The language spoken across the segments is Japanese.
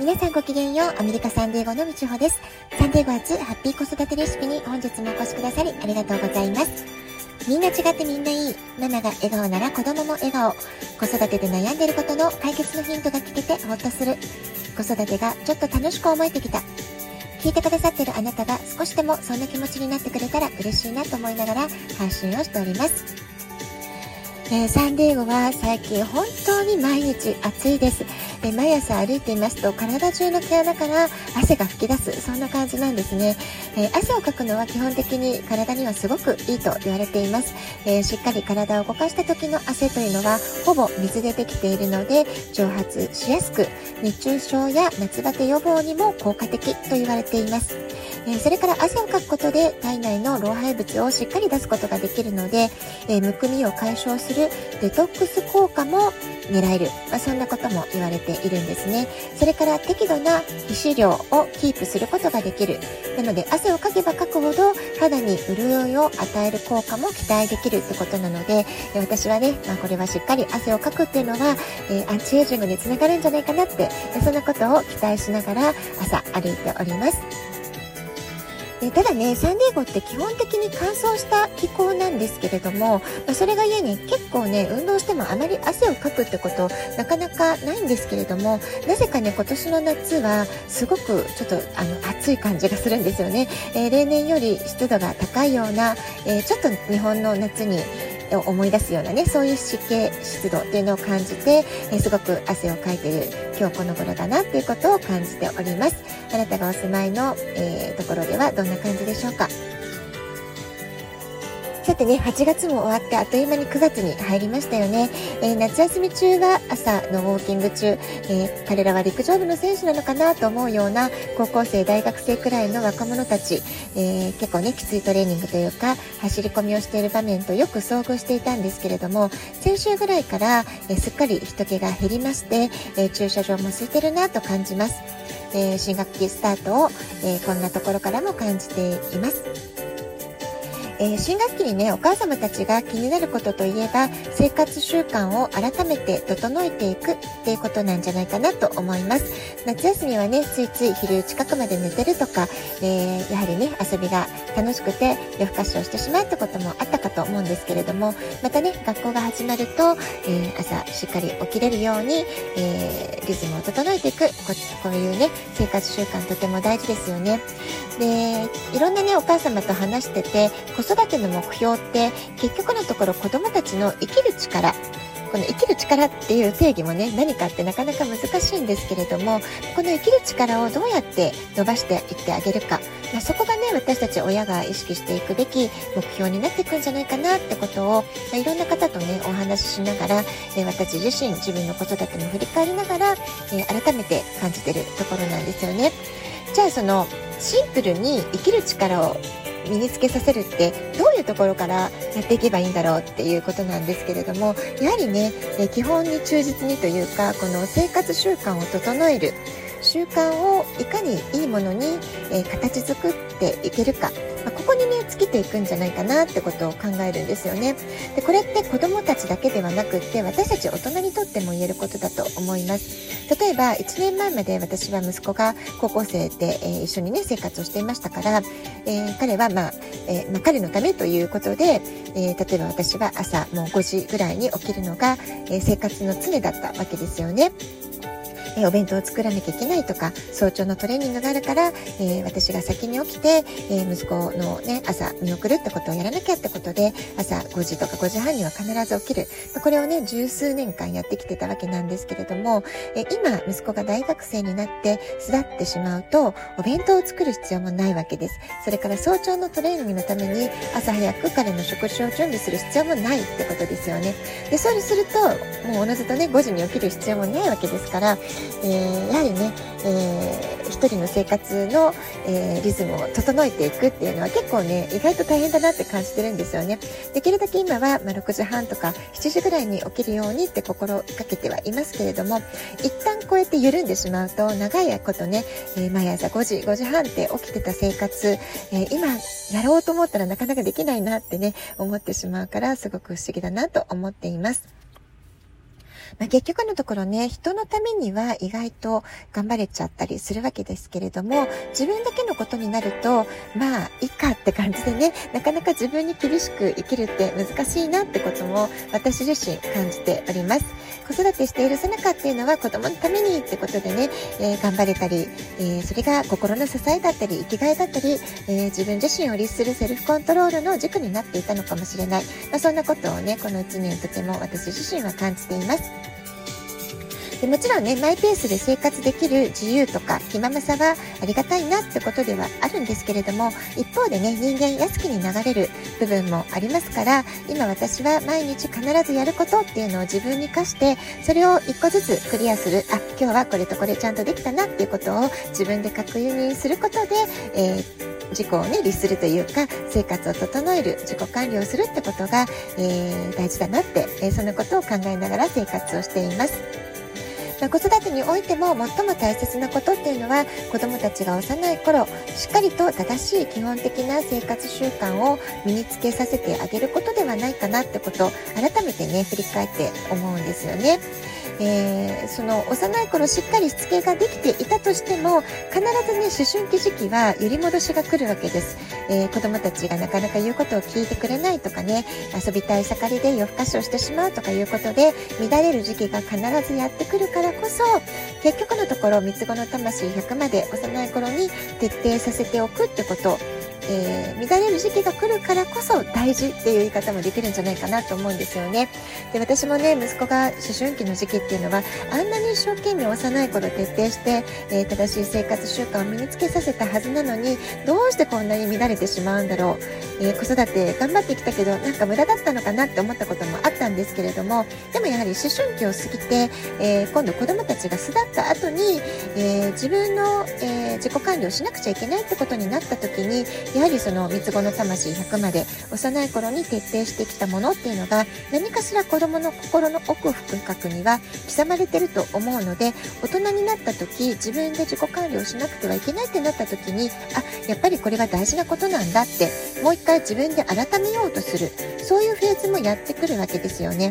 皆さんごきげんよう。アメリカサンデーゴのみちほです。サンデーゴ初ハッピー子育てレシピに本日もお越しくださりありがとうございます。みんな違ってみんないい。ママが笑顔なら子供も笑顔。子育てで悩んでることの解決のヒントが聞けてほっとする。子育てがちょっと楽しく思えてきた。聞いてくださってるあなたが少しでもそんな気持ちになってくれたら嬉しいなと思いながら配信をしております。えー、サンディエゴは最近本当に毎日暑いです。で毎朝歩いていますと体中の毛穴から汗が噴き出すそんな感じなんですね、えー、汗をかくのは基本的に体にはすごくいいと言われています、えー、しっかり体を動かした時の汗というのはほぼ水でできているので蒸発しやすく熱中症や夏バテ予防にも効果的と言われています。えそれから汗をかくことで体内の老廃物をしっかり出すことができるので、えむくみを解消するデトックス効果も狙える、まあ、そんなことも言われているんですね。それから適度な皮脂量をキープすることができる。なので汗をかけばかくほど肌に潤いを与える効果も期待できるってことなので私はね、まあ、これはしっかり汗をかくっていうのは、えー、アンチエイジングにつながるんじゃないかなってそんなことを期待しながら朝歩いております。でただねサンディエゴって基本的に乾燥した気候なんですけれども、まあ、それがゆえに結構ね運動してもあまり汗をかくってことなかなかないんですけれどもなぜかね今年の夏はすごくちょっとあの暑い感じがするんですよね、えー、例年より湿度が高いような、えー、ちょっと日本の夏にを思い出すようなねそういう湿気湿度っていうのを感じて、え、すごく汗をかいている今日この頃だなっていうことを感じております。あなたがお住まいの、えー、ところではどんな感じでしょうか？さてね、8月も終わってあっという間に9月に入りましたよね。えー、夏休み中は朝のウォーキング中、えー、彼らは陸上部の選手なのかなと思うような高校生、大学生くらいの若者たち、えー、結構ね、きついトレーニングというか、走り込みをしている場面とよく遭遇していたんですけれども、先週ぐらいから、えすっかり人気が減りまして、え駐車場も空いてるなと感じます。え新学期スタートを、えこんなところからも感じています。えー、新学期にね、お母様たちが気になることといえば、生活習慣を改めて整えていくっていうことなんじゃないかなと思います。夏休みはね、ついつい昼近くまで寝てるとか、えー、やはりね、遊びが楽しくて夜更かしをしてしまうってこともあったと思うんですけれども、またね、学校が始まると、えー、朝しっかり起きれるように、えリズムを整えていくこ、こういうね、生活習慣とても大事ですよね。で、いろんなね、お母様と話してて、子育ての目標って結局のところ子供たちの生きる力この生きる力っていう定義もね何かってなかなか難しいんですけれどもこの生きる力をどうやって伸ばしていってあげるか、まあ、そこがね私たち親が意識していくべき目標になっていくんじゃないかなってことを、まあ、いろんな方とねお話ししながら、え私自身自分の子育ても振り返りながら、え改めて感じてるところなんですよね。じゃあそのシンプルに生きる力を身につけさせるってどういうところからやっていけばいいんだろうっていうことなんですけれどもやはりね基本に忠実にというかこの生活習慣を整える習慣をいかにいいものに、え形作っていけるか。まここにね尽きていくんじゃないかなってことを考えるんですよね。でこれって子どもたちだけではなくって私たち大人にとっても言えることだと思います。例えば1年前まで私は息子が高校生で、えー、一緒にね生活をしていましたから、えー、彼はまあ、えー、まあ、彼のためということで、え例えば私は朝もう5時ぐらいに起きるのが、え生活の常だったわけですよね。えお弁当を作らなきゃいけないとか早朝のトレーニングがあるから、え私が先に起きて、え息子のね朝見送るってことをやらなきゃってことで朝5時とか5時半には必ず起きる。これをね十数年間やってきてたわけなんですけれども、え今息子が大学生になって巣立ってしまうとお弁当を作る必要もないわけです。それから早朝のトレーニングのために朝早く彼の食事を準備する必要もないってことですよね。でそうするともうおのずとね5時に起きる必要もないわけですからえー、やはりね、えー、一人の生活の、えー、リズムを整えていくっていうのは結構ね、意外と大変だなって感じてるんですよね。できるだけ今は、まあ、6時半とか7時ぐらいに起きるようにって心がけてはいますけれども、一旦こうやって緩んでしまうと、長いことね、えー、毎朝5時、5時半って起きてた生活、え今やろうと思ったらなかなかできないなってね、思ってしまうから、すごく不思議だなと思っています。まあ、結局のところね、人のためには意外と頑張れちゃったりするわけですけれども、自分だけのことになると、まあ、いいかって感じでね、なかなか自分に厳しく生きるって難しいなってことも私自身感じております。子育てしているさなかっていうのは子供のためにってことでね、えー、頑張れたり、えー、それが心の支えだったり、生きがいだったり、え、自分自身を律するセルフコントロールの軸になっていたのかもしれない。まあ、そんなことをね、この1年とても私自身は感じています。でもちろんね、マイペースで生活できる自由とか気ままさはありがたいなってことではあるんですけれども、一方でね、人間安きに流れる部分もありますから、今私は毎日必ずやることっていうのを自分に課して、それを一個ずつクリアする。あ、今日はこれとこれちゃんとできたなっていうことを自分で確認することで、えー自己をね、律するというか、生活を整える、自己管理をするってことが、えー、大事だなって、えー、そんなことを考えながら生活をしています。まあ、子育てにおいても最も大切なことっていうのは子どもたちが幼い頃しっかりと正しい基本的な生活習慣を身につけさせてあげることではないかなってことを改めてね振り返って思うんですよね。えー、その幼い頃しっかりしつけができていたとしても必ずね思春期時期は揺り戻しが来るわけです、えー、子供たちがなかなか言うことを聞いてくれないとかね遊びたい盛りで夜更かしをしてしまうとかいうことで乱れる時期が必ずやってくるからこそ結局のところ三つ子の魂100まで幼い頃に徹底させておくってこと。えー、乱れる時期が来るからこそ大事っていう言い方もできるんじゃないかなと思うんですよね。で私もね息子が思春期の時期っていうのはあんなに一生懸命幼い頃徹底して、えー、正しい生活習慣を身につけさせたはずなのにどうしてこんなに乱れてしまうんだろう、えー、子育て頑張ってきたけどなんか無駄だったのかなって思ったこともあったんですけれどもでもやはり思春期を過ぎて、え今度子供たちが巣立った後に、え自分の、え自己管理をしなくちゃいけないってことになった時にやはりその三つ子の魂100まで幼い頃に徹底してきたものっていうのが何かしら子供の心の奥深くには刻まれてると思うので大人になった時自分で自己管理をしなくてはいけないってなった時にあやっぱりこれは大事なことなんだってもう一回自分で改めようとするそういうフェーズもやってくるわけですよね。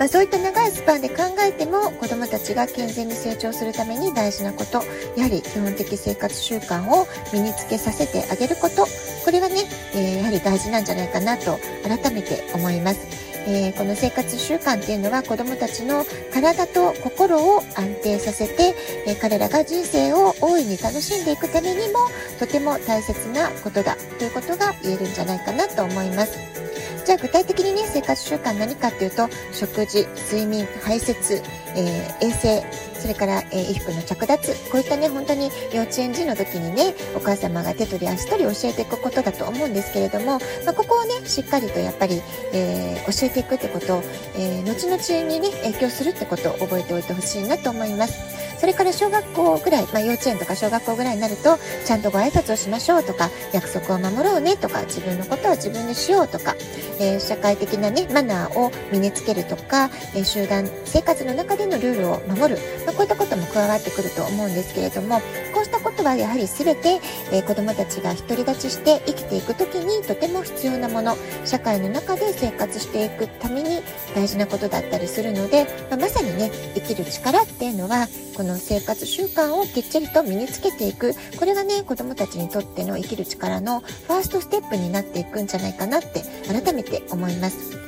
まあ、そういった長いスパンで考えても子どもたちが健全に成長するために大事なことやはり基本的生活習慣を身につけさせてあげることこれはね、えー、やはり大事なんじゃないかなと改めて思います。えー、この生活習慣っていうのは子どもたちの体と心を安定させて、えー、彼らが人生を大いに楽しんでいくためにもとても大切なことだということが言えるんじゃないかなと思います。じゃあ具体的にね、生活習慣何かっていうと、食事、睡眠、排泄、えー、衛生、それから、えー、衣服の着脱、こういったね、本当に幼稚園児の時にね、お母様が手取り足取り教えていくことだと思うんですけれども、まあ、ここをね、しっかりとやっぱり、えー、教えていくってことを、え後々にね、影響するってことを覚えておいてほしいなと思います。それから小学校ぐらい、まあ、幼稚園とか小学校ぐらいになると、ちゃんとご挨拶をしましょうとか、約束を守ろうねとか、自分のことは自分でしようとか、えー、社会的なね、マナーを身につけるとか、えー、集団生活の中でのルールを守る、まあ、こういったことも加わってくると思うんですけれども、こうしたことはやはり全て、えー、子供たちが独り立ちして生きていく時にとても必要なもの、社会の中で生活していくために大事なことだったりするので、まあ、まさにね、生きる力っていうのは、このの生活習慣をきっちりと身につけていくこれがね子どもたちにとっての生きる力のファーストステップになっていくんじゃないかなって改めて思います。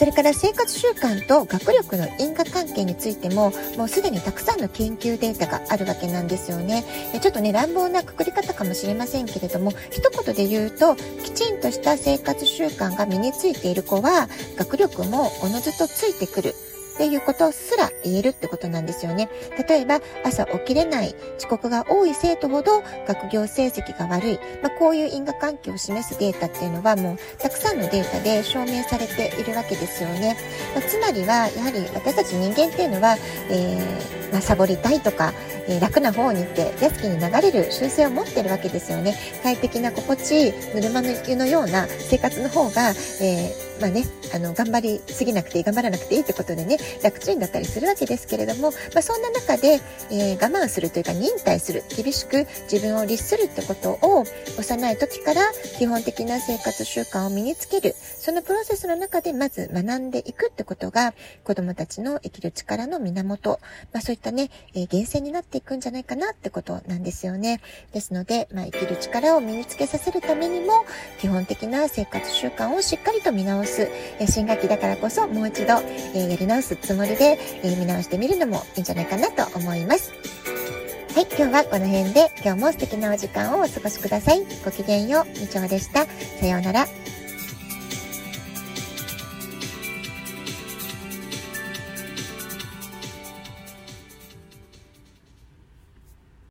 それから生活習慣と学力の因果関係についても、もうすでにたくさんの研究データがあるわけなんですよね。ちょっとね、乱暴なくくり方かもしれませんけれども、一言で言うと、きちんとした生活習慣が身についている子は、学力もおのずとついてくる。っていうことすら言えるってことなんですよね。例えば、朝起きれない、遅刻が多い生徒ほど学業成績が悪い。まあ、こういう因果関係を示すデータっていうのはもうたくさんのデータで証明されているわけですよね。まあ、つまりは、やはり私たち人間っていうのは、えー、まあ、サボりたいとか、えー、楽な方に行って安気に流れる習性を持ってるわけですよね。快適な心地いいぬるま湯のような生活の方が、えーまあね、あの、頑張りすぎなくていい、頑張らなくていいってことでね、楽ちんだったりするわけですけれども、まあ、そんな中で、えー、我慢するというか忍耐する、厳しく自分を律するってことを幼い時から基本的な生活習慣を身につける、そのプロセスの中でまず学んでいくってことが子供たちの生きる力の源、まあ、そういったね、えー、源泉になっていくんじゃないかなってことなんですよね。ですので、まあ、生きる力を身につけさせるためにも基本的な生活習慣をしっかりと見直すす。え新学期だからこそもう一度、えやり直すつもりで、え見直してみるのもいいんじゃないかなと思います。はい、今日はこの辺で今日も素敵なお時間をお過ごしください。ごきげんよう、みちょでした。さようなら。